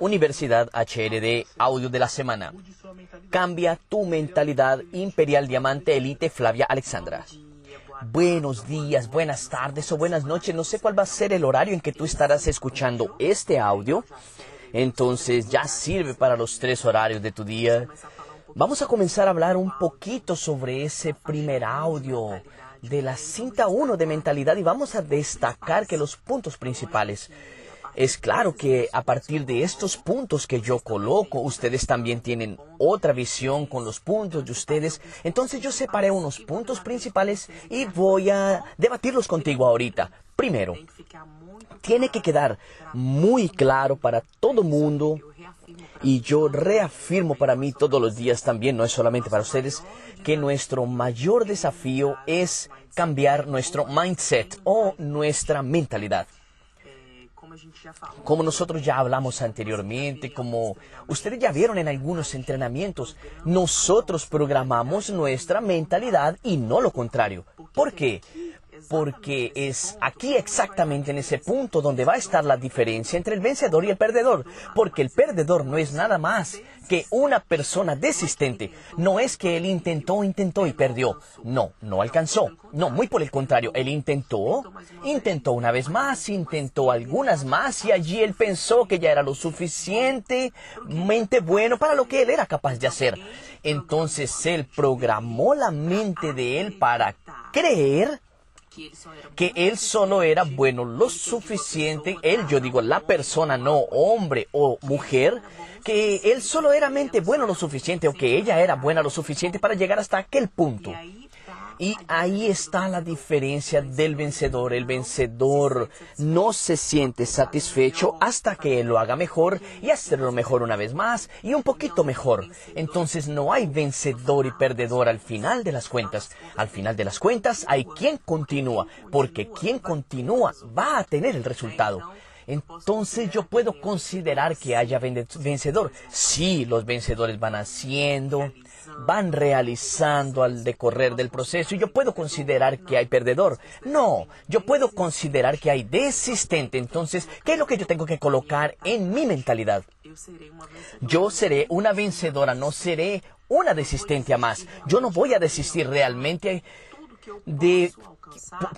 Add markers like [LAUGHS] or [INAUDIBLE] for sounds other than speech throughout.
Universidad HRD Audio de la Semana. Cambia tu mentalidad Imperial Diamante Elite Flavia Alexandra. Buenos días, buenas tardes o buenas noches. No sé cuál va a ser el horario en que tú estarás escuchando este audio. Entonces ya sirve para los tres horarios de tu día. Vamos a comenzar a hablar un poquito sobre ese primer audio de la cinta 1 de mentalidad y vamos a destacar que los puntos principales. Es claro que a partir de estos puntos que yo coloco, ustedes también tienen otra visión con los puntos de ustedes. Entonces yo separé unos puntos principales y voy a debatirlos contigo ahorita. Primero, tiene que quedar muy claro para todo mundo y yo reafirmo para mí todos los días también, no es solamente para ustedes, que nuestro mayor desafío es cambiar nuestro mindset o nuestra mentalidad. Como nosotros ya hablamos anteriormente, como ustedes ya vieron en algunos entrenamientos, nosotros programamos nuestra mentalidad y no lo contrario. ¿Por qué? Porque es aquí exactamente en ese punto donde va a estar la diferencia entre el vencedor y el perdedor, porque el perdedor no es nada más que una persona desistente, no es que él intentó, intentó y perdió, no, no alcanzó, no, muy por el contrario, él intentó, intentó una vez más, intentó algunas más y allí él pensó que ya era lo suficientemente bueno para lo que él era capaz de hacer. Entonces él programó la mente de él para creer que él solo era bueno lo suficiente, él, yo digo, la persona, no hombre o mujer, que él solo era mente bueno lo suficiente o que ella era buena lo suficiente para llegar hasta aquel punto. Y ahí está la diferencia del vencedor. El vencedor no se siente satisfecho hasta que lo haga mejor y hacerlo mejor una vez más y un poquito mejor. Entonces no hay vencedor y perdedor al final de las cuentas. Al final de las cuentas hay quien continúa, porque quien continúa va a tener el resultado entonces yo puedo considerar que haya vencedor. Sí, los vencedores van haciendo, van realizando al decorrer del proceso y yo puedo considerar que hay perdedor. No, yo puedo considerar que hay desistente. Entonces, ¿qué es lo que yo tengo que colocar en mi mentalidad? Yo seré una vencedora, no seré una desistente a más. Yo no voy a desistir realmente de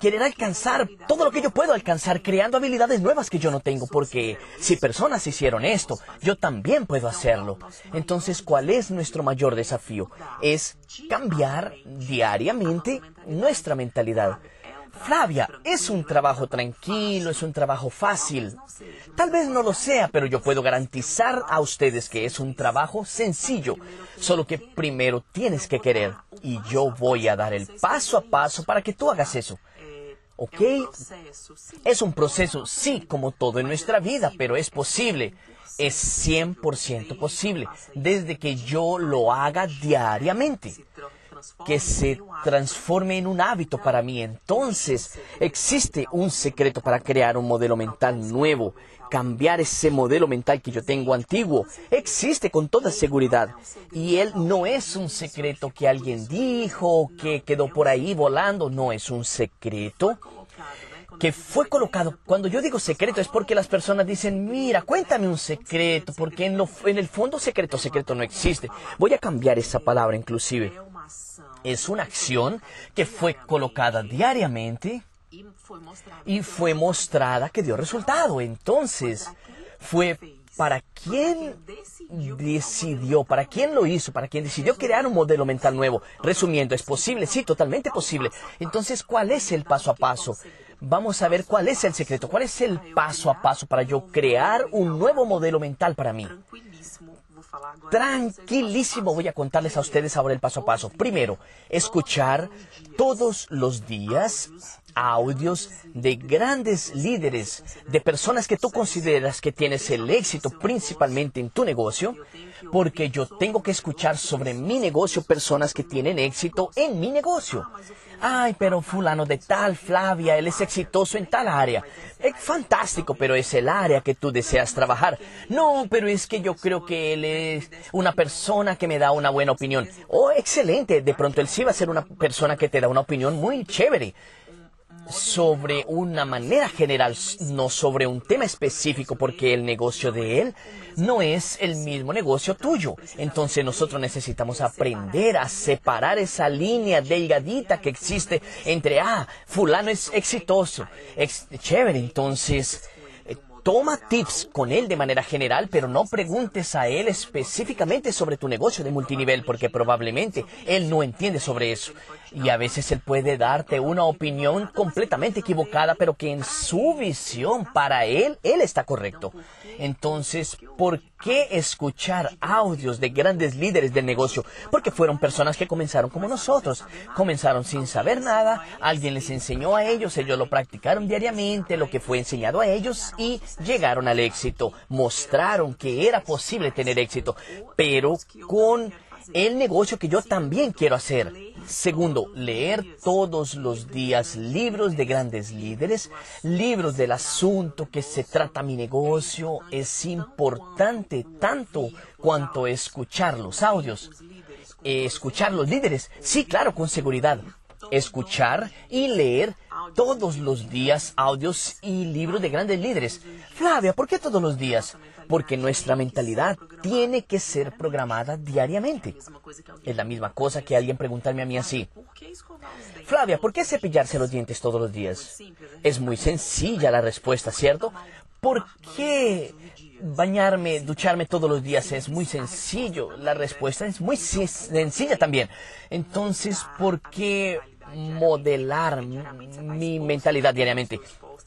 querer alcanzar todo lo que yo puedo alcanzar creando habilidades nuevas que yo no tengo, porque si personas hicieron esto, yo también puedo hacerlo. Entonces, ¿cuál es nuestro mayor desafío? Es cambiar diariamente nuestra mentalidad. Flavia, es un trabajo tranquilo, es un trabajo fácil. Tal vez no lo sea, pero yo puedo garantizar a ustedes que es un trabajo sencillo. Solo que primero tienes que querer. Y yo voy a dar el paso a paso para que tú hagas eso. ¿Ok? Es un proceso, sí, como todo en nuestra vida, pero es posible. Es 100% posible, desde que yo lo haga diariamente que se transforme en un hábito para mí. Entonces, existe un secreto para crear un modelo mental nuevo, cambiar ese modelo mental que yo tengo antiguo. Existe con toda seguridad. Y él no es un secreto que alguien dijo, que quedó por ahí volando, no es un secreto que fue colocado. Cuando yo digo secreto es porque las personas dicen, mira, cuéntame un secreto, porque en, lo, en el fondo secreto, secreto no existe. Voy a cambiar esa palabra inclusive es una acción que fue colocada diariamente y fue mostrada que dio resultado. Entonces, fue para quién decidió, para quién lo hizo, para quién decidió crear un modelo mental nuevo. Resumiendo, ¿es posible? Sí, totalmente posible. Entonces, ¿cuál es el paso a paso? Vamos a ver cuál es el secreto, cuál es el paso a paso para yo crear un nuevo modelo mental para mí. Tranquilísimo voy a contarles a ustedes ahora el paso a paso. Primero, escuchar todos los días audios de grandes líderes, de personas que tú consideras que tienes el éxito principalmente en tu negocio, porque yo tengo que escuchar sobre mi negocio personas que tienen éxito en mi negocio. Ay, pero fulano de tal, Flavia, él es exitoso en tal área. Es fantástico, pero es el área que tú deseas trabajar. No, pero es que yo creo que él es una persona que me da una buena opinión. Oh, excelente, de pronto él sí va a ser una persona que te da una opinión muy chévere sobre una manera general, no sobre un tema específico, porque el negocio de él no es el mismo negocio tuyo. Entonces nosotros necesitamos aprender a separar esa línea delgadita que existe entre, ah, fulano es exitoso, ex chévere, entonces Toma tips con él de manera general, pero no preguntes a él específicamente sobre tu negocio de multinivel, porque probablemente él no entiende sobre eso. Y a veces él puede darte una opinión completamente equivocada, pero que en su visión, para él, él está correcto. Entonces, ¿por qué escuchar audios de grandes líderes del negocio? Porque fueron personas que comenzaron como nosotros. Comenzaron sin saber nada, alguien les enseñó a ellos, ellos lo practicaron diariamente, lo que fue enseñado a ellos y llegaron al éxito. Mostraron que era posible tener éxito, pero con el negocio que yo también quiero hacer. Segundo, leer todos los días libros de grandes líderes, libros del asunto que se trata mi negocio. Es importante tanto cuanto escuchar los audios. escuchar los líderes, sí, claro, con seguridad. Escuchar y leer todos los días audios y libros de grandes líderes. Flavia, ¿por qué todos los días? Porque nuestra mentalidad tiene que ser programada diariamente. Es la misma cosa que alguien preguntarme a mí así. Flavia, ¿por qué cepillarse los dientes todos los días? Es muy sencilla la respuesta, ¿cierto? ¿Por qué bañarme, ducharme todos los días? Es muy sencillo. La respuesta es muy sencilla también. Entonces, ¿por qué modelar mi mentalidad diariamente?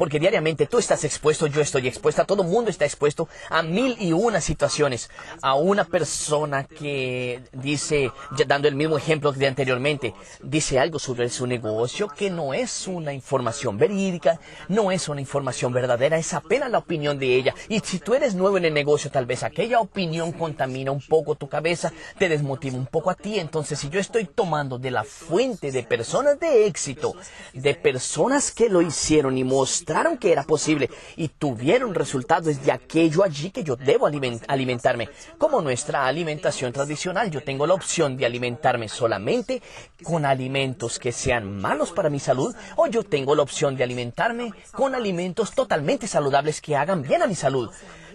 Porque diariamente tú estás expuesto, yo estoy expuesta, todo el mundo está expuesto a mil y una situaciones. A una persona que dice, dando el mismo ejemplo de anteriormente, dice algo sobre su negocio que no es una información verídica, no es una información verdadera, es apenas la opinión de ella. Y si tú eres nuevo en el negocio, tal vez aquella opinión contamina un poco tu cabeza, te desmotiva un poco a ti. Entonces, si yo estoy tomando de la fuente de personas de éxito, de personas que lo hicieron y mostraron, que era posible y tuvieron resultados de aquello allí que yo debo alimentarme. Como nuestra alimentación tradicional, yo tengo la opción de alimentarme solamente con alimentos que sean malos para mi salud o yo tengo la opción de alimentarme con alimentos totalmente saludables que hagan bien a mi salud.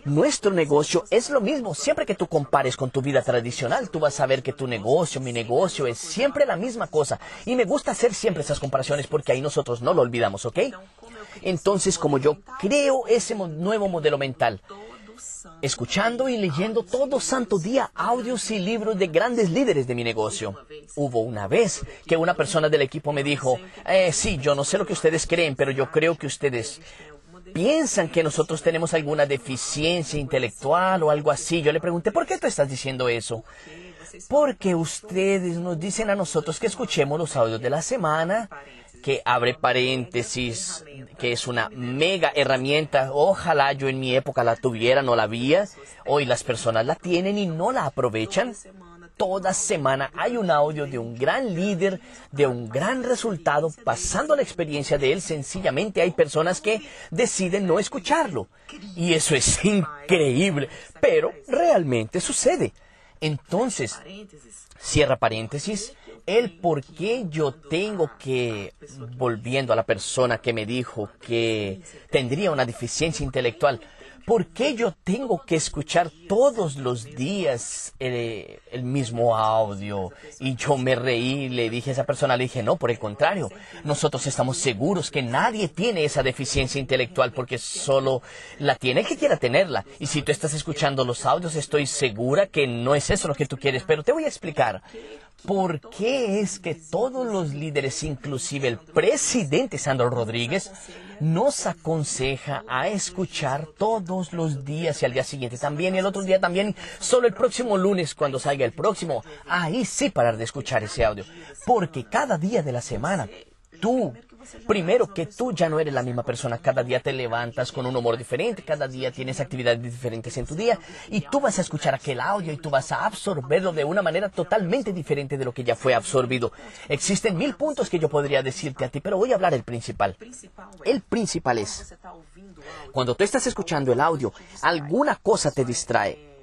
Nuestro negocio es lo mismo. Siempre que tú compares con tu vida tradicional, tú vas a ver que tu negocio, mi negocio, es siempre la misma cosa. Y me gusta hacer siempre esas comparaciones porque ahí nosotros no lo olvidamos, ¿ok? Entonces, como yo creo ese nuevo modelo mental, escuchando y leyendo todo santo día audios y libros de grandes líderes de mi negocio. Hubo una vez que una persona del equipo me dijo, eh, sí, yo no sé lo que ustedes creen, pero yo creo que ustedes piensan que nosotros tenemos alguna deficiencia intelectual o algo así. Yo le pregunté, ¿por qué tú estás diciendo eso? Porque ustedes nos dicen a nosotros que escuchemos los audios de la semana, que abre paréntesis, que es una mega herramienta. Ojalá yo en mi época la tuviera, no la había. Hoy las personas la tienen y no la aprovechan toda semana hay un audio de un gran líder, de un gran resultado, pasando la experiencia de él. Sencillamente hay personas que deciden no escucharlo. Y eso es [LAUGHS] increíble, pero realmente sucede. Entonces, cierra paréntesis, el por qué yo tengo que, volviendo a la persona que me dijo que tendría una deficiencia intelectual, ¿Por qué yo tengo que escuchar todos los días eh, el, mismo audio? Y yo me reí, le dije a esa persona, le dije, no, por el contrario, nosotros estamos seguros que nadie tiene esa deficiencia intelectual porque solo la tiene que quiera tenerla. Y si tú estás escuchando los audios, estoy segura que no es eso lo que tú quieres, pero te voy a explicar. ¿Por qué es que todos los líderes, inclusive el presidente Sandro Rodríguez, nos aconseja a escuchar todos los días y al día siguiente también y el otro día también, solo el próximo lunes cuando salga el próximo, ahí sí parar de escuchar ese audio, porque cada día de la semana tú Primero, que tú ya no eres la misma persona. Cada día te levantas con un humor diferente, cada día tienes actividades diferentes en tu día y tú vas a escuchar aquel audio y tú vas a absorberlo de una manera totalmente diferente de lo que ya fue absorbido. Existen mil puntos que yo podría decirte a ti, pero voy a hablar del principal. El principal es, cuando tú estás escuchando el audio, alguna cosa te distrae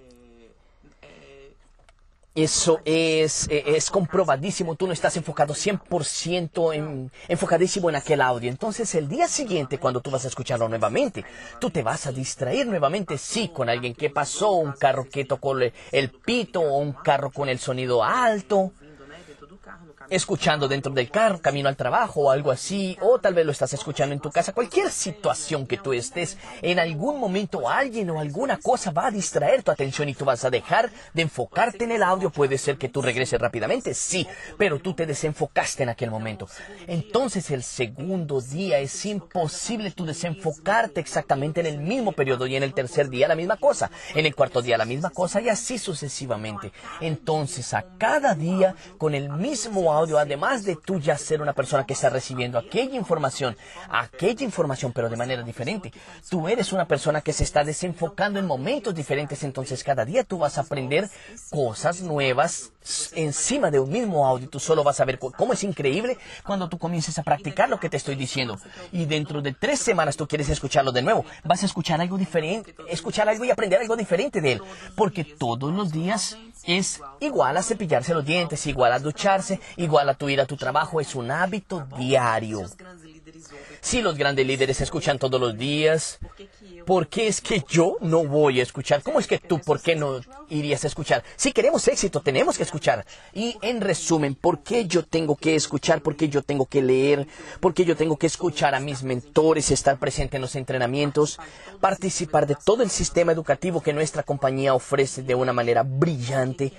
Eso es, eh, es comprobadísimo. Tú no estás enfocado 100% en, enfocadísimo en aquel audio. Entonces, el día siguiente, cuando tú vas a escucharlo nuevamente, tú te vas a distraer nuevamente, sí, con alguien que pasó, un carro que tocó el pito o un carro con el sonido alto escuchando dentro del carro, camino al trabajo o algo así, o tal vez lo estás escuchando en tu casa, cualquier situación que tú estés, en algún momento alguien o alguna cosa va a distraer tu atención y tú vas a dejar de enfocarte en el audio. Puede ser que tú regreses rápidamente, sí, pero tú te desenfocaste en aquel momento. Entonces el segundo día es imposible tú desenfocarte exactamente en el mismo periodo y en el tercer día la misma cosa, en el cuarto día la misma cosa y así sucesivamente. Entonces a cada día con el mismo audio, además de tú ya ser una persona que está recibiendo aquella información, aquella información, pero de manera diferente, tú eres una persona que se está desenfocando en momentos diferentes, entonces cada día tú vas a aprender cosas nuevas encima de un mismo audio. Tú solo vas a ver cómo es increíble cuando tú comiences a practicar lo que te estoy diciendo. Y dentro de tres semanas tú quieres escucharlo de nuevo. Vas a escuchar algo diferente, escuchar algo y aprender algo diferente de él. Porque todos los días es igual a cepillarse los dientes, igual a ducharse, igual a tu ir a tu trabajo. Es un hábito diario. Si los grandes líderes escuchan todos los días, ¿por qué es que yo no voy a escuchar? ¿Cómo es que tú, por qué no irías a escuchar? Si queremos éxito, tenemos que escuchar. Y en resumen, ¿por qué yo tengo que escuchar? ¿Por qué yo tengo que leer? ¿Por qué yo tengo que escuchar a mis mentores, estar presente en los entrenamientos, participar de todo el sistema educativo que nuestra compañía ofrece de una manera brillante?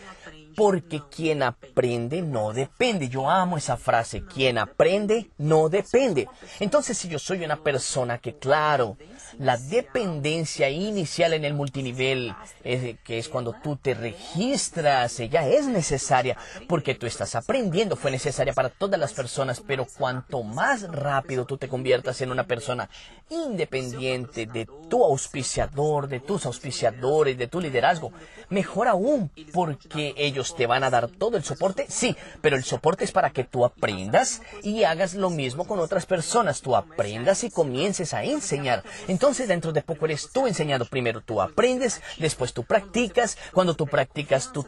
Porque quien aprende no depende. Yo amo esa frase, quien aprende no depende. Entonces, si yo soy una persona que, claro, la dependencia inicial en el multinivel, que es cuando tú te registras, ella es necesaria porque tú estás aprendiendo, fue necesaria para todas las personas, pero cuanto más rápido tú te conviertas en una persona independiente de tu auspiciador, de tus auspiciadores, de tu liderazgo, mejor aún, porque ellos te van a dar todo el soporte, sí, pero el soporte es para que tú aprendas y hagas lo mismo con otras personas, tú aprendas y comiences a enseñar. Entonces dentro de poco eres tú enseñando. Primero tú aprendes, después tú practicas. Cuando tú practicas, tú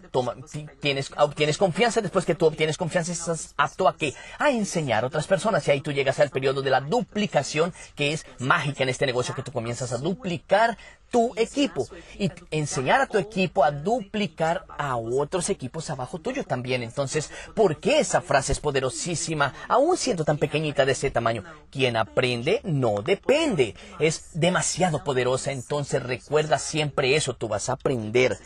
tienes, obtienes confianza. Después que tú obtienes confianza, estás apto a qué? A enseñar a otras personas. Y ahí tú llegas al periodo de la duplicación, que es mágica en este negocio, que tú comienzas a duplicar tu equipo y enseñar a tu equipo a duplicar a otros equipos abajo tuyo también. Entonces, ¿por qué esa frase es poderosísima, aún siendo tan pequeñita de ese tamaño? Quien aprende no depende. Es demasiado poderosa, entonces recuerda siempre eso, tú vas a aprender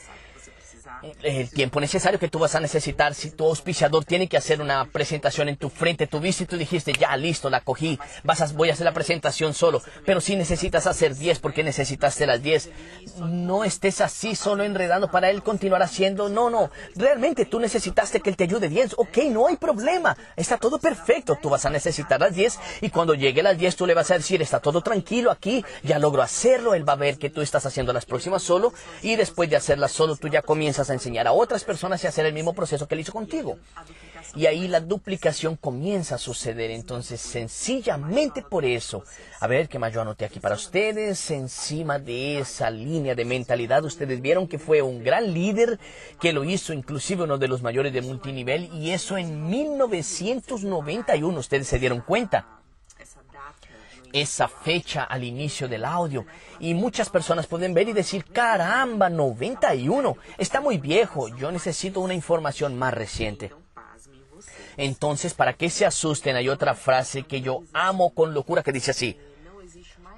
el tiempo necesario que tú vas a necesitar. Si tu auspiciador tiene que hacer una presentación en tu frente, tú viste y tú dijiste, ya listo, la cogí, vas a, voy a hacer la presentación solo. Pero si necesitas hacer 10, porque necesitaste las 10? No estés así solo enredando para él continuar haciendo. No, no. Realmente tú necesitaste que él te ayude 10. Ok, no hay problema. Está todo perfecto. Tú vas a necesitar las 10 y cuando llegue las 10 tú le vas a decir, está todo tranquilo aquí, ya logro hacerlo. Él va a ver que tú estás haciendo las próximas solo y después de hacerlas solo tú ya comienzas a enseñar a otras personas y hacer el mismo proceso que él hizo contigo. Y ahí la duplicación comienza a suceder. Entonces, sencillamente por eso, a ver qué más yo anoté aquí para ustedes, encima de esa línea de mentalidad, ustedes vieron que fue un gran líder que lo hizo, inclusive uno de los mayores de multinivel, y eso en 1991, ustedes se dieron cuenta esa fecha al inicio del audio y muchas personas pueden ver y decir, caramba, 91, está muy viejo, yo necesito una información más reciente. Entonces, para que se asusten, hay otra frase que yo amo con locura que dice así,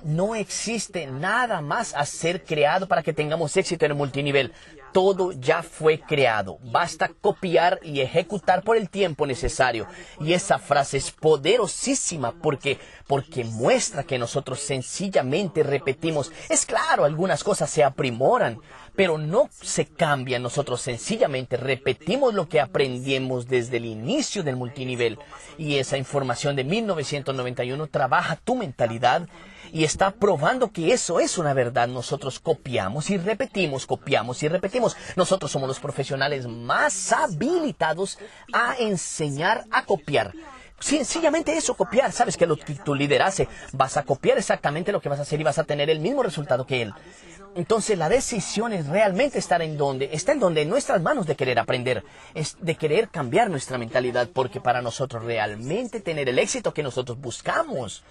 no existe nada más a ser creado para que tengamos éxito en el multinivel todo ya fue creado. Basta copiar y ejecutar por el tiempo necesario. Y esa frase es poderosísima porque, porque muestra que nosotros sencillamente repetimos. Es claro, algunas cosas se aprimoran, pero no se cambian. Nosotros sencillamente repetimos lo que aprendimos desde el inicio del multinivel. Y esa información de 1991 trabaja tu mentalidad y está probando que eso es una verdad. Nosotros copiamos y repetimos, copiamos y repetimos. Nosotros somos los profesionales más habilitados a enseñar a copiar. Sencillamente eso, copiar. Sabes que lo que tu líder hace, vas a copiar exactamente lo que vas a hacer y vas a tener el mismo resultado que él. Entonces la decisión es realmente estar en donde, está en donde en nuestras manos de querer aprender, es de querer cambiar nuestra mentalidad, porque para nosotros realmente tener el éxito que nosotros buscamos,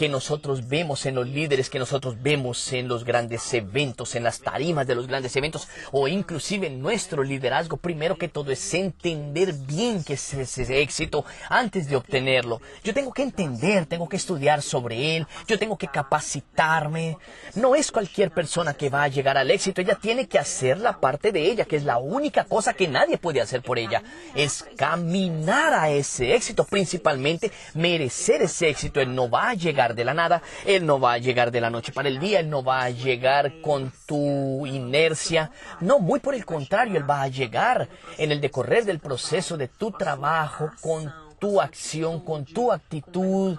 que nosotros vemos en los líderes, que nosotros vemos en los grandes eventos, en las tarimas de los grandes eventos, o inclusive en nuestro liderazgo, primero que todo es entender bien qué es ese éxito antes de obtenerlo. Yo tengo que entender, tengo que estudiar sobre él, yo tengo que capacitarme. No es cualquier persona que va a llegar al éxito, ella tiene que hacer la parte de ella, que es la única cosa que nadie puede hacer por ella, es caminar a ese éxito, principalmente merecer ese éxito. Él no va a llegar de la nada, Él no va a llegar de la noche para el día, Él no va a llegar con tu inercia, no, muy por el contrario, Él va a llegar en el decorrer del proceso de tu trabajo, con tu acción, con tu actitud,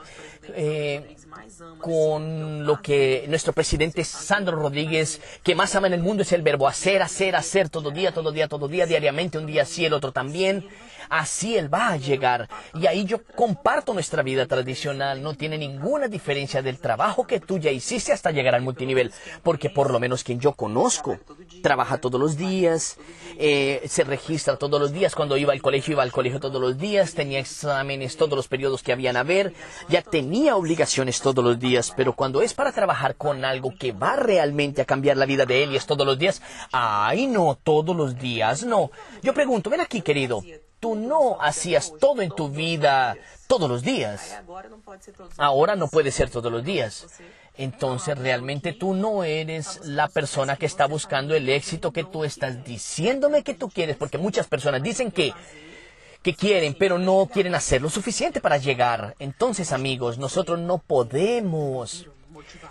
eh, con lo que nuestro presidente Sandro Rodríguez, que más ama en el mundo es el verbo hacer, hacer, hacer, todo día, todo día, todo día, diariamente, un día sí, el otro también así Él va a llegar. Y ahí yo comparto nuestra vida tradicional. No tiene ninguna diferencia del trabajo que tú ya hiciste hasta llegar al multinivel. Porque por lo menos quien yo conozco trabaja todos los días, eh, se registra todos los días. Cuando iba al colegio, iba al colegio todos los días, tenía exámenes todos los periodos que habían a ver, ya tenía obligaciones todos los días. Pero cuando es para trabajar con algo que va realmente a cambiar la vida de él y es todos los días, ay no, todos los días no. Yo pregunto, ven aquí querido, tú no hacías todo en tu vida todos los días. Ahora no puede ser todos los días. Entonces realmente tú no eres la persona que está buscando el éxito que tú estás diciéndome que tú quieres, porque muchas personas dicen que que quieren, pero no quieren hacer lo suficiente para llegar. Entonces, amigos, nosotros no podemos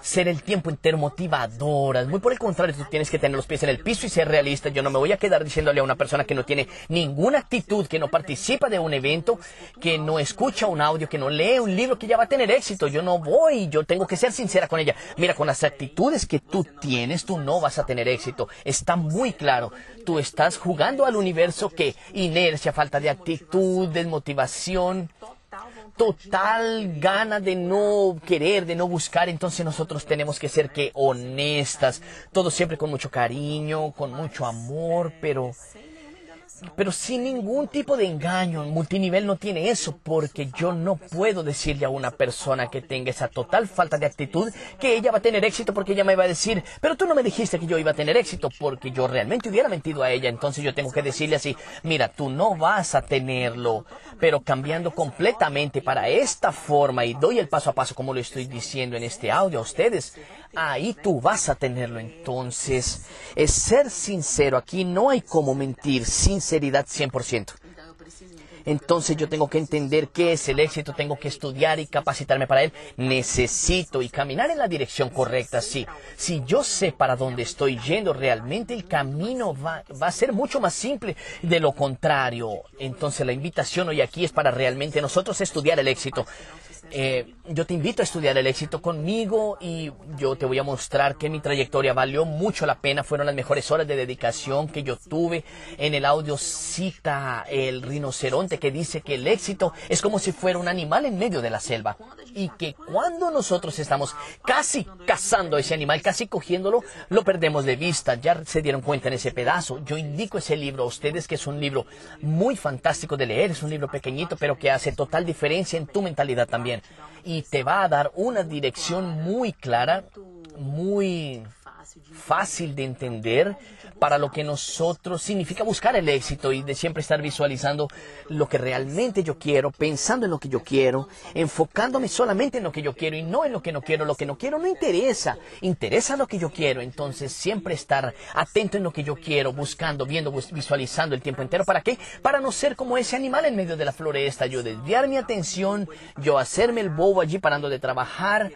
ser el tiempo entero motivadoras. Muy por el contrario, tú tienes que tener los pies en el piso y ser realista. Yo no me voy a quedar diciéndole a una persona que no tiene ninguna actitud, que no participa de un evento, que no escucha un audio, que no lee un libro, que ya va a tener éxito. Yo no voy, yo tengo que ser sincera con ella. Mira, con las actitudes que tú tienes, tú no vas a tener éxito. Está muy claro. Tú estás jugando al universo que inercia, falta de actitud, desmotivación total gana de no querer, de no buscar, entonces nosotros tenemos que ser que honestas, todo siempre con mucho cariño, con mucho amor, pero pero sin ningún tipo de engaño. Multinivel no tiene eso porque yo no puedo decirle a una persona que tenga esa total falta de actitud que ella va a tener éxito porque ella me va a decir, pero tú no me dijiste que yo iba a tener éxito porque yo realmente hubiera mentido a ella. Entonces yo tengo que decirle así, mira, tú no vas a tenerlo, pero cambiando completamente para esta forma y doy el paso a paso como lo estoy diciendo en este audio a ustedes, ahí tú vas a tenerlo. Entonces, es ser sincero. Aquí no hay como mentir. Sinceridad 100%. Entonces yo tengo que entender qué es el éxito, tengo que estudiar y capacitarme para él. Necesito y caminar en la dirección correcta. Sí, si yo sé para dónde estoy yendo, realmente el camino va, va a ser mucho más simple. De lo contrario, entonces la invitación hoy aquí es para realmente nosotros estudiar el éxito. Eh, yo te invito a estudiar el éxito conmigo y yo te voy a mostrar que mi trayectoria valió mucho la pena, fueron las mejores horas de dedicación que yo tuve. En el audio cita el rinoceronte que dice que el éxito es como si fuera un animal en medio de la selva y que cuando nosotros estamos casi cazando ese animal, casi cogiéndolo, lo perdemos de vista. Ya se dieron cuenta en ese pedazo. Yo indico ese libro a ustedes que es un libro muy fantástico de leer, es un libro pequeñito pero que hace total diferencia en tu mentalidad también y te va a dar una dirección muy clara, muy fácil de entender para lo que nosotros significa buscar el éxito y de siempre estar visualizando lo que realmente yo quiero, pensando en lo que yo quiero, enfocándome solamente en lo que yo quiero y no en lo que no quiero. Lo que no quiero no interesa, interesa lo que yo quiero. Entonces siempre estar atento en lo que yo quiero, buscando, viendo, visualizando el tiempo entero. ¿Para qué? Para no ser como ese animal en medio de la floresta. Yo desviar mi atención, yo hacerme el bobo allí parando de trabajar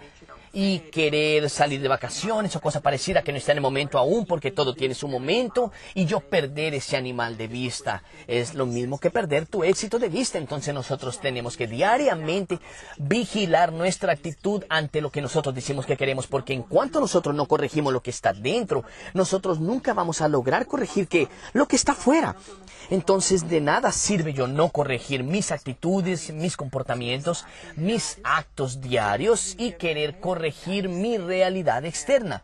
y querer salir de vacaciones o cosa parecida que no está en el momento aún porque todo tiene su momento y yo perder ese animal de vista es lo mismo que perder tu éxito de vista. Entonces nosotros tenemos que diariamente vigilar nuestra actitud ante lo que nosotros decimos que queremos porque en cuanto nosotros no corregimos lo que está dentro, nosotros nunca vamos a lograr corregir que lo que está fuera. Entonces de nada sirve yo no corregir mis actitudes, mis comportamientos, mis actos diarios y querer corregir mi realidad externa.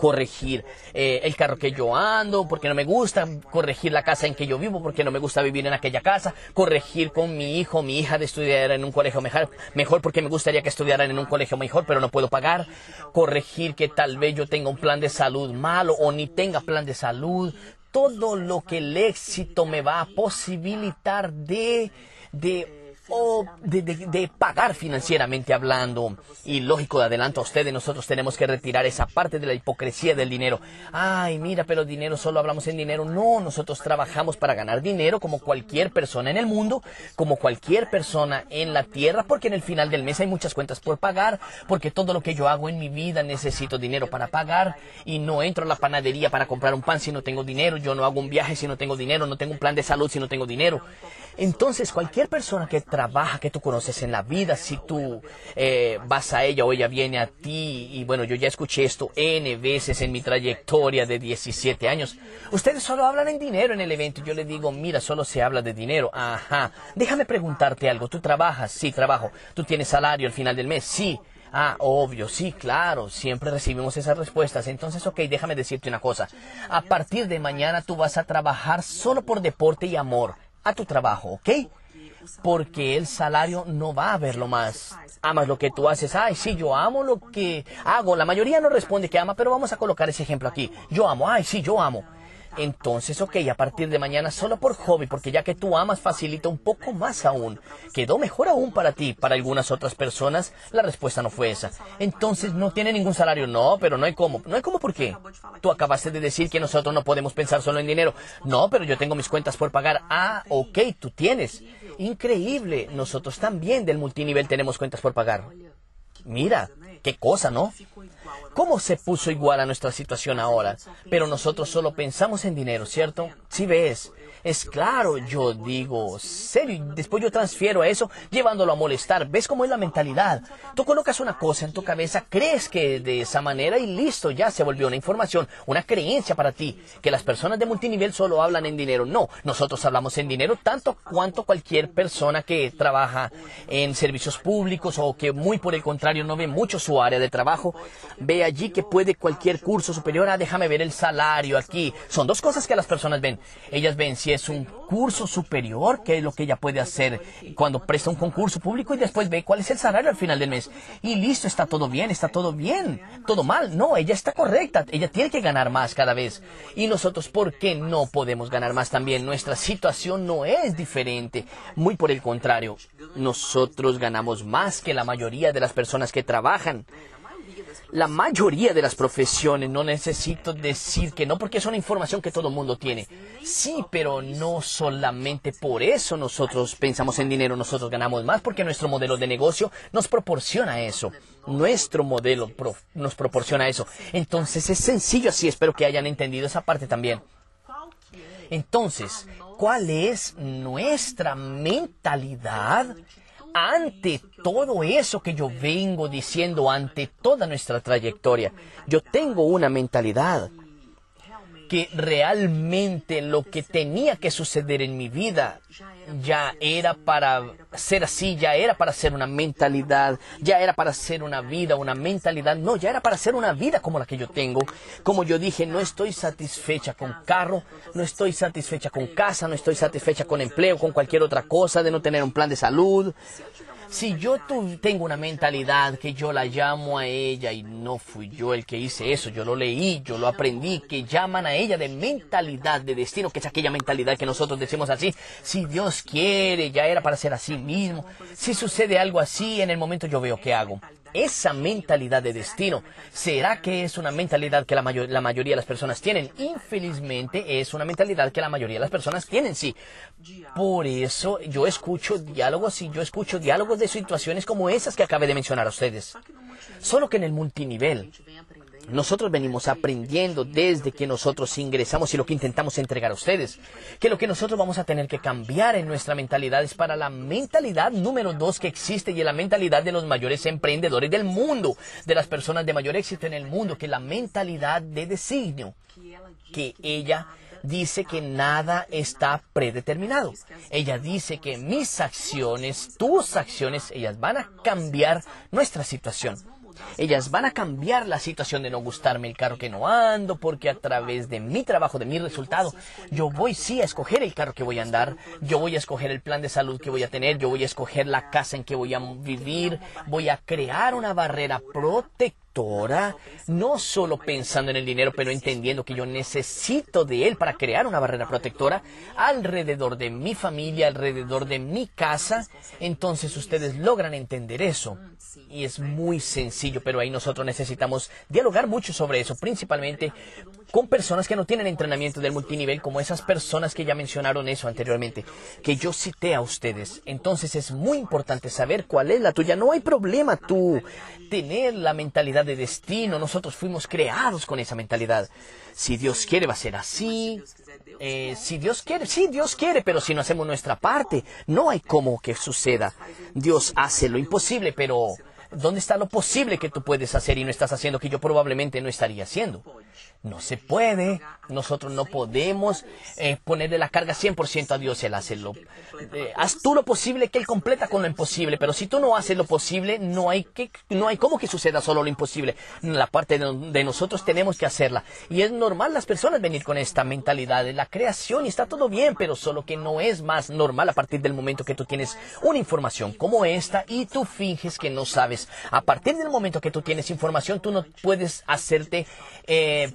corregir eh, el carro que yo ando porque no me gusta, corregir la casa en que yo vivo porque no me gusta vivir en aquella casa, corregir con mi hijo, mi hija de estudiar en un colegio mejor, mejor porque me gustaría que estudiaran en un colegio mejor pero no puedo pagar, corregir que tal vez yo tenga un plan de salud malo o ni tenga plan de salud, todo lo que el éxito me va a posibilitar de, de o de, pagar financieramente hablando. Y lógico, de adelanto a ustedes, nosotros tenemos que retirar esa parte de la hipocresía del dinero. Ay, mira, pero dinero, solo hablamos en dinero. No, nosotros trabajamos para ganar dinero como cualquier persona en el mundo, como cualquier persona en la tierra, porque en el final del mes hay muchas cuentas por pagar, porque todo lo que yo hago en mi vida necesito dinero para pagar y no entro a la panadería para comprar un pan si no tengo dinero, yo no hago un viaje si no tengo dinero, no tengo un plan de salud si no tengo dinero. Entonces, cualquier persona que que tú conoces en la vida, si tú eh, vas a ella o ella viene a ti, y bueno, yo ya escuché esto N veces en mi trayectoria de 17 años, ustedes solo hablan en dinero en el evento. Yo le digo, mira, solo se habla de dinero. Ajá, déjame preguntarte algo. ¿Tú trabajas? Sí, trabajo. ¿Tú tienes salario al final del mes? Sí. Ah, obvio, sí, claro, siempre recibimos esas respuestas. Entonces, ok, déjame decirte una cosa. A partir de mañana tú vas a trabajar solo por deporte y amor a tu trabajo, ¿ok? Porque el salario no va a verlo más. Amas lo que tú haces. Ay, sí, yo amo lo que hago. La mayoría no responde que ama, pero vamos a colocar ese ejemplo aquí. Yo amo. Ay, sí, yo amo. Entonces, ok, a partir de mañana solo por hobby, porque ya que tú amas facilita un poco más aún. Quedó mejor aún para ti. Para algunas otras personas la respuesta no fue esa. Entonces, no tiene ningún salario. No, pero no hay cómo. No hay cómo por qué. Tú acabaste de decir que nosotros no podemos pensar solo en dinero. No, pero yo tengo mis cuentas por pagar. Ah, ok, tú tienes. Increíble. Nosotros también del multinivel tenemos cuentas por pagar. Mira, qué cosa, ¿no? ¿Cómo se puso igual a nuestra situación ahora? Pero nosotros solo pensamos en dinero, ¿cierto? Si ves, es claro, yo digo, serio, y después yo transfiero a eso llevándolo a molestar. ¿Ves cómo es la mentalidad? Tú colocas una cosa en tu cabeza, crees que de esa manera y listo, ya se volvió una información, una creencia para ti, que las personas de multinivel solo hablan en dinero. No, nosotros hablamos en dinero tanto cuanto cualquier persona que trabaja en servicios públicos o que muy por el contrario no ve mucho su área de trabajo, ve allí que puede cualquier curso superior, ah, déjame ver el salario aquí. Son dos cosas que las personas ven. Ellas ven si es un curso superior, que es lo que ella puede hacer cuando presta un concurso público y después ve cuál es el salario al final del mes. Y listo, está todo bien, está todo bien, todo mal. No, ella está correcta, ella tiene que ganar más cada vez. Y nosotros, ¿por qué no podemos ganar más también? Nuestra situación no es diferente, muy por el contrario, nosotros ganamos más que la mayoría de las personas que trabajan la mayoría de las profesiones, no necesito decir que no, porque es una información que todo el mundo tiene. Sí, pero no solamente por eso nosotros pensamos en dinero, nosotros ganamos más, porque nuestro modelo de negocio nos proporciona eso. Nuestro modelo nos proporciona eso. Entonces es sencillo así, espero que hayan entendido esa parte también. Entonces, ¿cuál es nuestra mentalidad? Ante todo eso que yo vengo diciendo, ante toda nuestra trayectoria, yo tengo una mentalidad que realmente lo que tenía que suceder en mi vida ya era para ser así, ya era para ser una mentalidad, ya era para ser una vida, una mentalidad, no, ya era para ser una vida como la que yo tengo. Como yo dije, no estoy satisfecha con carro, no estoy satisfecha con casa, no estoy satisfecha con empleo, con cualquier otra cosa, de no tener un plan de salud, si yo tengo una mentalidad que yo la llamo a ella y no fui yo el que hice eso, yo lo leí, yo lo aprendí, que llaman a ella de mentalidad de destino, que es aquella mentalidad que nosotros decimos así, si Dios quiere, ya era para ser así mismo, si sucede algo así, en el momento yo veo qué hago esa mentalidad de destino. ¿Será que es una mentalidad que la, la, mayoría de las personas tienen? Infelizmente es una mentalidad que la mayoría de las personas tienen, sí. Por eso yo escucho diálogos y yo escucho diálogos de situaciones como esas que acabé de mencionar a ustedes. Solo que en el multinivel nosotros venimos aprendiendo desde que nosotros ingresamos y lo que intentamos entregar a ustedes, que lo que nosotros vamos a tener que cambiar en nuestra mentalidad es para la mentalidad número dos que existe y es la mentalidad de los mayores emprendedores del mundo, de las personas de mayor éxito en el mundo, que es la mentalidad de designio, que ella dice que nada está predeterminado. Ella dice que mis acciones, tus acciones, ellas van a cambiar nuestra situación. Ellas van a cambiar la situación de no gustarme el carro que no ando, porque a través de mi trabajo, de mi resultado, yo voy sí a escoger el carro que voy a andar, yo voy a escoger el plan de salud que voy a tener, yo voy a escoger la casa en que voy a vivir, voy a crear una barrera protectora no solo pensando en el dinero, pero entendiendo que yo necesito de él para crear una barrera protectora alrededor de mi familia, alrededor de mi casa, entonces ustedes logran entender eso. Y es muy sencillo, pero ahí nosotros necesitamos dialogar mucho sobre eso, principalmente con personas que no tienen entrenamiento del multinivel, como esas personas que ya mencionaron eso anteriormente, que yo cité a ustedes. Entonces es muy importante saber cuál es la tuya. No hay problema tú tener la mentalidad de destino. Nosotros fuimos creados con esa mentalidad. Si Dios quiere, va a ser así. Eh, si Dios quiere, sí, Dios quiere, pero si no hacemos nuestra parte, no hay cómo que suceda. Dios hace lo imposible, pero ¿dónde está lo posible que tú puedes hacer y no estás haciendo que yo probablemente no estaría haciendo? No se puede. Nosotros no podemos eh, ponerle la carga 100% a Dios. Él hace lo... Eh, haz tú lo posible que Él completa con lo imposible. Pero si tú no haces lo posible, no hay, que, no hay cómo que suceda solo lo imposible. La parte de, nosotros tenemos que hacerla. Y es normal las personas venir con esta mentalidad de la creación y está todo bien, pero solo que no es más normal a partir del momento que tú tienes una información como esta y tú finges que no sabes. A partir del momento que tú tienes información, tú no puedes hacerte... Eh,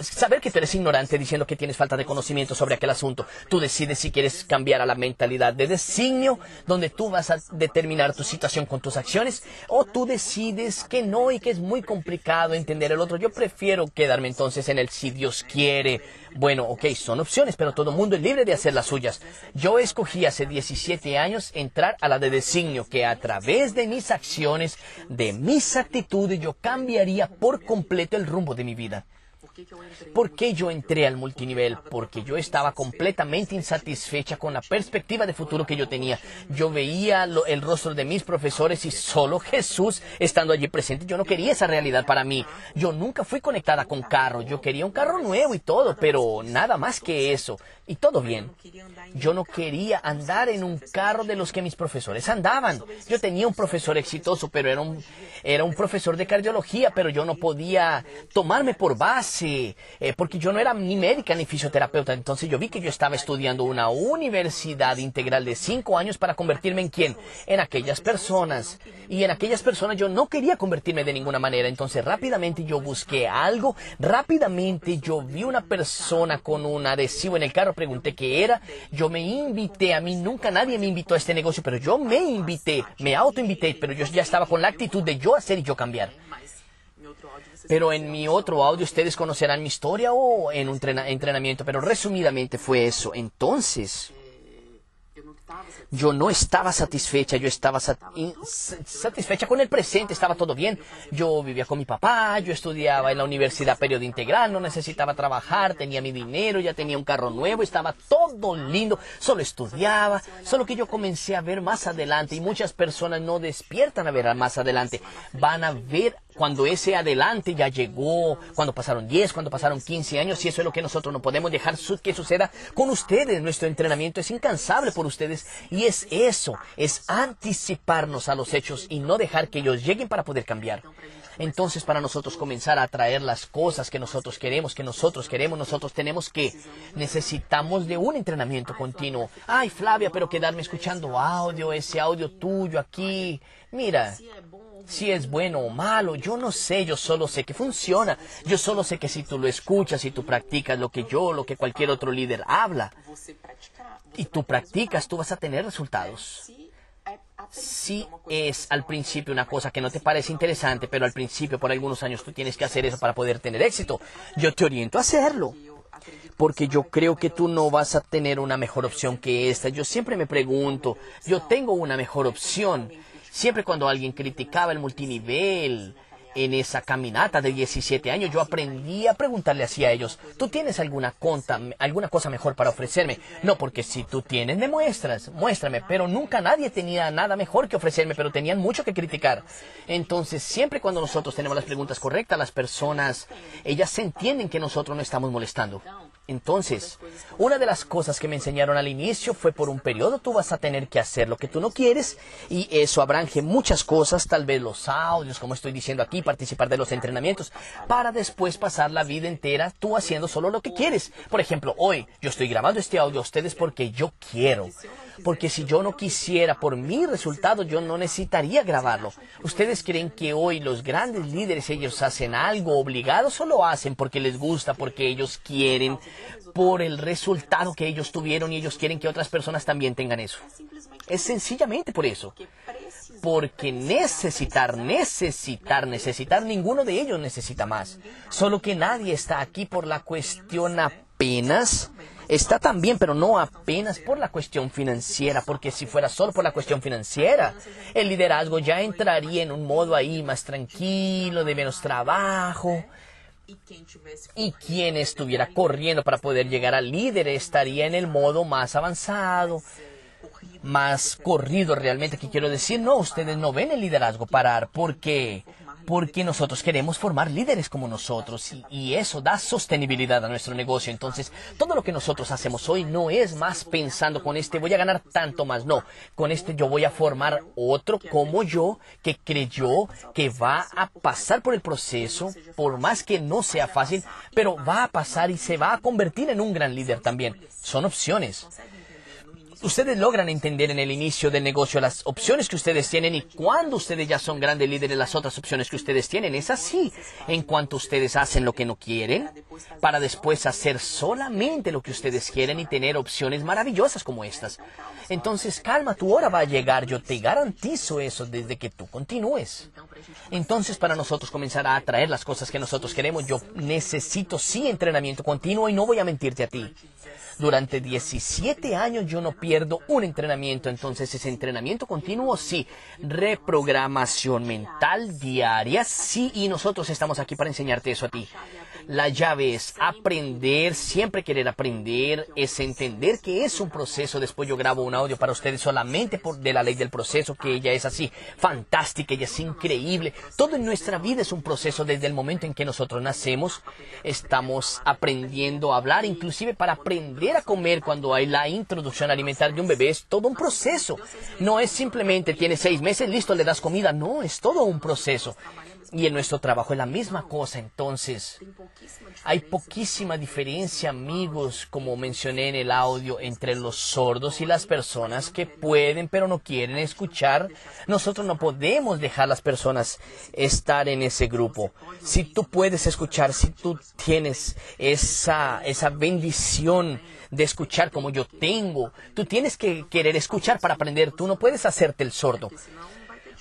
saber que tú eres ignorante diciendo que tienes falta de conocimiento sobre aquel asunto. Tú decides si quieres cambiar a la mentalidad de designio, donde tú vas a determinar tu situación con tus acciones, o tú decides que no y que es muy complicado entender el otro. Yo prefiero quedarme entonces en el si Dios quiere. Bueno, ok, son opciones, pero todo el mundo es libre de hacer las suyas. Yo escogí hace 17 años entrar a la de designio, que a través de mis acciones, de mis actitudes, yo cambiaría por completo el rumbo de mi vida. ¿Por qué yo entré al multinivel? Porque yo estaba completamente insatisfecha con la perspectiva de futuro que yo tenía. Yo veía el rostro de mis profesores y solo Jesús estando allí presente. Yo no quería esa realidad para mí. Yo nunca fui conectada con carro. Yo quería un carro nuevo y todo, pero nada más que eso. Y todo bien. Yo no quería andar en un carro de los que mis profesores andaban. Yo tenía un profesor exitoso, pero era un, era un profesor de cardiología, pero yo no podía tomarme por base eh, porque yo no era ni médica ni fisioterapeuta, entonces yo vi que yo estaba estudiando una universidad integral de cinco años para convertirme en quién, en aquellas personas. Y en aquellas personas yo no quería convertirme de ninguna manera, entonces rápidamente yo busqué algo, rápidamente yo vi una persona con un adhesivo en el carro, pregunté qué era, yo me invité, a mí nunca nadie me invitó a este negocio, pero yo me invité, me autoinvité, pero yo ya estaba con la actitud de yo hacer y yo cambiar. Pero en mi otro audio ustedes conocerán mi historia o en un entrenamiento, pero resumidamente fue eso. Entonces, yo no estaba satisfecha, yo estaba satisfecha con el presente, estaba todo bien. Yo vivía con mi papá, yo estudiaba en la universidad periodo integral, no necesitaba trabajar, tenía mi dinero, ya tenía un carro nuevo, estaba todo lindo, solo estudiaba, solo que yo comencé a ver más adelante y muchas personas no despiertan a ver más adelante, van a ver cuando ese adelante ya llegó, cuando pasaron 10, cuando pasaron 15 años, y eso es lo que nosotros no podemos dejar que suceda con ustedes. Nuestro entrenamiento es incansable por ustedes y es eso, es anticiparnos a los hechos y no dejar que ellos lleguen para poder cambiar. Entonces, para nosotros comenzar a atraer las cosas que nosotros queremos, que nosotros queremos, nosotros tenemos que, necesitamos de un entrenamiento continuo. Ay, Flavia, pero quedarme escuchando audio, ese audio tuyo aquí. Mira, si es bueno o malo, yo no sé, yo solo sé que funciona. Yo solo sé que si tú lo escuchas y tú practicas lo que yo, lo que cualquier otro líder habla, y tú practicas, tú vas a tener resultados. Si es al principio una cosa que no te parece interesante, pero al principio por algunos años tú tienes que hacer eso para poder tener éxito, yo te oriento a hacerlo porque yo creo que tú no vas a tener una mejor opción que esta. Yo siempre me pregunto, yo tengo una mejor opción Siempre cuando alguien criticaba el multinivel en esa caminata de 17 años, yo aprendí a preguntarle así a ellos, ¿tú tienes alguna, conta, alguna cosa mejor para ofrecerme? No, porque si tú tienes, me muestras, muéstrame, pero nunca nadie tenía nada mejor que ofrecerme, pero tenían mucho que criticar. Entonces, siempre cuando nosotros tenemos las preguntas correctas, las personas, ellas entienden que nosotros no estamos molestando. Entonces, una de las cosas que me enseñaron al inicio fue por un periodo tú vas a tener que hacer lo que tú no quieres y eso abranje muchas cosas, tal vez los audios, como estoy diciendo aquí, participar de los entrenamientos, para después pasar la vida entera tú haciendo solo lo que quieres. Por ejemplo, hoy yo estoy grabando este audio a ustedes porque yo quiero. Porque si yo no quisiera por mi resultado, yo no necesitaría grabarlo. ¿Ustedes creen que hoy los grandes líderes ellos hacen algo obligado o lo hacen porque les gusta, porque ellos quieren, por el resultado que ellos tuvieron y ellos quieren que otras personas también tengan eso? Es sencillamente por eso. Porque necesitar, necesitar, necesitar, ninguno de ellos necesita más. Solo que nadie está aquí por la cuestión apenas está también, pero no apenas por la cuestión financiera, porque si fuera solo por la cuestión financiera, el liderazgo ya entraría en un modo ahí más tranquilo, de menos trabajo. Y quien estuviera corriendo para poder llegar al líder estaría en el modo más avanzado, más corrido realmente, que quiero decir, no, ustedes no ven el liderazgo parar, porque porque nosotros queremos formar líderes como nosotros y, eso da sostenibilidad a nuestro negocio. Entonces, todo lo que nosotros hacemos hoy no es más pensando con este voy a ganar tanto más, no, con este yo voy a formar otro como yo que creyó que va a pasar por el proceso, por más que no sea fácil, pero va a pasar y se va a convertir en un gran líder también. Son opciones ustedes logran entender en el inicio del negocio las opciones que ustedes tienen y cuando ustedes ya son grandes líderes las otras opciones que ustedes tienen. Es así. En cuanto ustedes hacen lo que no quieren, para después hacer solamente lo que ustedes quieren y tener opciones maravillosas como estas. Entonces, calma, tu hora va a llegar. Yo te garantizo eso desde que tú continúes. Entonces, para nosotros comenzar a atraer las cosas que nosotros queremos, yo necesito sí entrenamiento continuo y no voy a mentirte a ti. Durante 17 años yo no pierdo un entrenamiento, entonces ese entrenamiento continuo sí, reprogramación mental diaria sí, y nosotros estamos aquí para enseñarte eso a ti. La llave es aprender, siempre querer aprender, es entender que es un proceso. Después yo grabo un audio para ustedes solamente por de la ley del proceso, que ella es así, fantástica, ella es increíble. Todo en nuestra vida es un proceso desde el momento en que nosotros nacemos. Estamos aprendiendo a hablar, inclusive para aprender a comer cuando hay la introducción alimentar de un bebé. Es todo un proceso. No es simplemente tiene seis meses, listo, le das comida. No, es todo un proceso. Y en nuestro trabajo es la misma cosa, entonces hay poquísima diferencia, amigos, como mencioné en el audio, entre los sordos y las personas que pueden pero no quieren escuchar. Nosotros no podemos dejar las personas estar en ese grupo. Si tú puedes escuchar, si tú tienes esa, esa bendición de escuchar como yo tengo, tú tienes que querer escuchar para aprender, tú no puedes hacerte el sordo.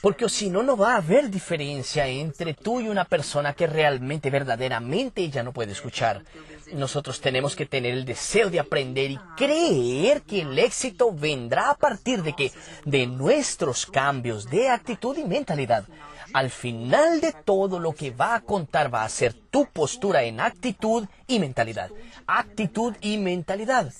Porque si no, no va a haber diferencia entre tú y una persona que realmente, verdaderamente ya no puede escuchar. Nosotros tenemos que tener el deseo de aprender y creer que el éxito vendrá a partir de que de nuestros cambios de actitud y mentalidad. Al final de todo lo que va a contar va a ser tu postura en actitud y mentalidad. Actitud y mentalidad.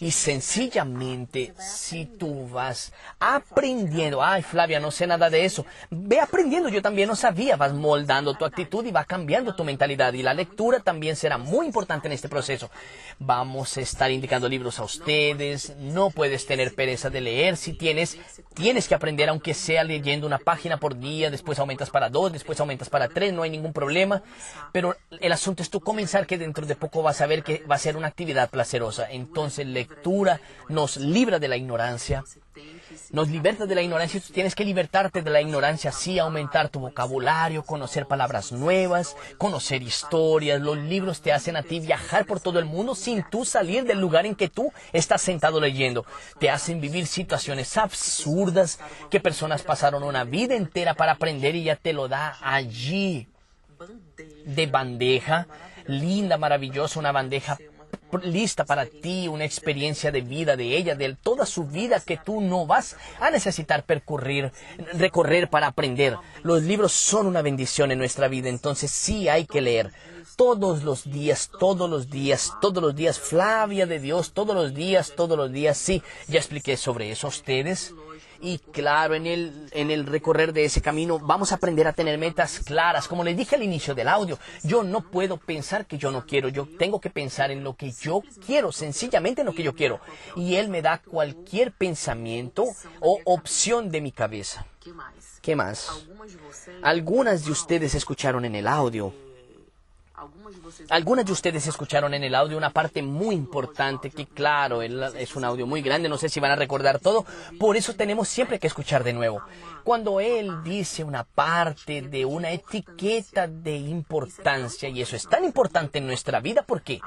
Y sencillamente, si tú vas aprendiendo, ay Flavia, no sé nada de eso, ve aprendiendo, yo también no sabía, vas moldando tu actitud y va cambiando tu mentalidad. Y la lectura también será muy importante en este proceso. Vamos a estar indicando libros a ustedes, no puedes tener pereza de leer, si tienes, tienes que aprender aunque sea leyendo una página por día, después aumentas para dos, después aumentas para tres, no hay ningún problema. Pero el asunto es tú comenzar que dentro de poco vas a ver que va a ser una actividad placerosa. Entonces, lectura nos libra de la ignorancia, nos liberta de la ignorancia. Tú tienes que libertarte de la ignorancia, sí, aumentar tu vocabulario, conocer palabras nuevas, conocer historias. Los libros te hacen a ti viajar por todo el mundo sin tú salir del lugar en que tú estás sentado leyendo. Te hacen vivir situaciones absurdas que personas pasaron una vida entera para aprender y ya te lo da allí de bandeja, linda, maravillosa, una bandeja lista para ti una experiencia de vida de ella, de toda su vida que tú no vas a necesitar percurrir, recorrer para aprender. Los libros son una bendición en nuestra vida, entonces sí hay que leer todos los días, todos los días, todos los días, Flavia de Dios, todos los días, todos los días, sí, ya expliqué sobre eso a ustedes Y claro, en el, en el recorrer de ese camino vamos a aprender a tener metas claras. Como les dije al inicio del audio, yo no puedo pensar que yo no quiero. Yo tengo que pensar en lo que yo quiero, sencillamente en lo que yo quiero. Y Él me da cualquier pensamiento o opción de mi cabeza. ¿Qué más? Algunas de ustedes escucharon en el audio algunas de ustedes escucharon en el audio una parte muy importante que claro, es un audio muy grande, no sé si van a recordar todo, por eso tenemos siempre que escuchar de nuevo. Cuando él dice una parte de una etiqueta de importancia, y eso es tan importante en nuestra vida, ¿por qué?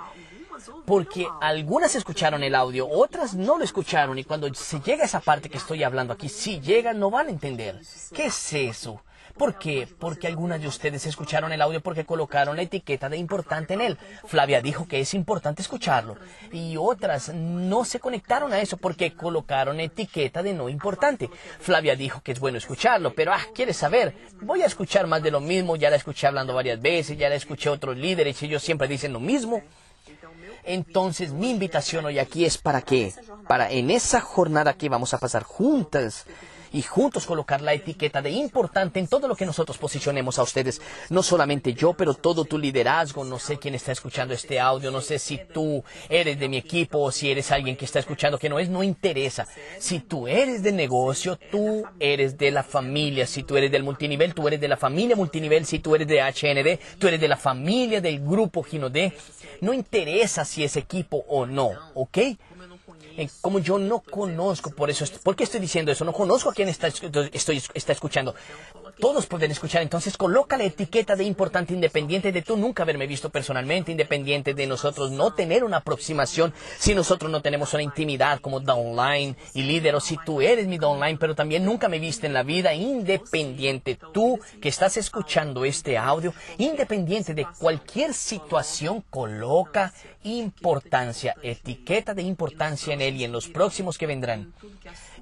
Porque algunas escucharon el audio, otras no lo escucharon, y cuando se llega a esa parte que estoy hablando aquí, si llegan no van a entender. ¿Qué es eso? ¿Por qué? Porque algunas de ustedes escucharon el audio porque colocaron la etiqueta de importante en él. Flavia dijo que es importante escucharlo. Y otras no se conectaron a eso porque colocaron etiqueta de no importante. Flavia dijo que es bueno escucharlo, pero ah, ¿quieres saber? Voy a escuchar más de lo mismo. Ya la escuché hablando varias veces, ya la escuché otros líderes y ellos siempre dicen lo mismo. Entonces mi invitación hoy aquí es para qué? Para en esa jornada que vamos a pasar juntas y juntos colocar la etiqueta de importante en todo lo que nosotros posicionemos a ustedes. No solamente yo, pero todo tu liderazgo. No sé quién está escuchando este audio, no sé si tú eres de mi equipo o si eres alguien que está escuchando que no es, no interesa. Si tú eres de negocio, tú eres de la familia. Si tú eres del multinivel, tú eres de la familia multinivel. Si tú eres de HND, tú eres de la familia del grupo Gino D. No interesa si es equipo o no, ¿ok? Como yo no conozco, por eso, ¿por qué estoy diciendo eso? No conozco a quién está, estoy, está escuchando. Todos pueden escuchar, entonces coloca la etiqueta de importante independiente de tú nunca haberme visto personalmente, independiente de nosotros no tener una aproximación, si nosotros no tenemos una intimidad como downline y líder, o si tú eres mi downline, pero también nunca me viste en la vida, independiente, tú que estás escuchando este audio, independiente de cualquier situación, coloca importancia, etiqueta de importancia en él y en los próximos que vendrán.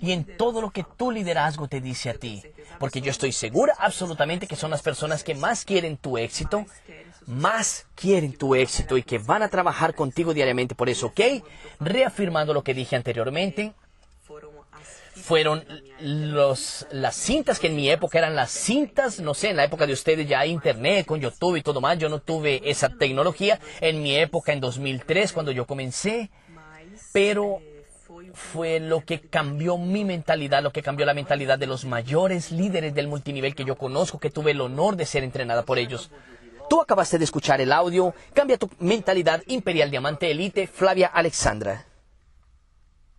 Y en todo lo que tu liderazgo te dice a ti. Porque yo estoy segura absolutamente que son las personas que más quieren tu éxito, más quieren tu éxito y que van a trabajar contigo diariamente por eso, ¿ok? Reafirmando lo que dije anteriormente, fueron los, las cintas que en mi época eran las cintas, no sé, en la época de ustedes ya hay internet con YouTube y todo más, yo no tuve esa tecnología en mi época en 2003 cuando yo comencé, pero fue lo que cambió mi mentalidad, lo que cambió la mentalidad de los mayores líderes del multinivel que yo conozco, que tuve el honor de ser entrenada por ellos. Tú acabaste de escuchar el audio, cambia tu mentalidad Imperial Diamante Elite, Flavia Alexandra.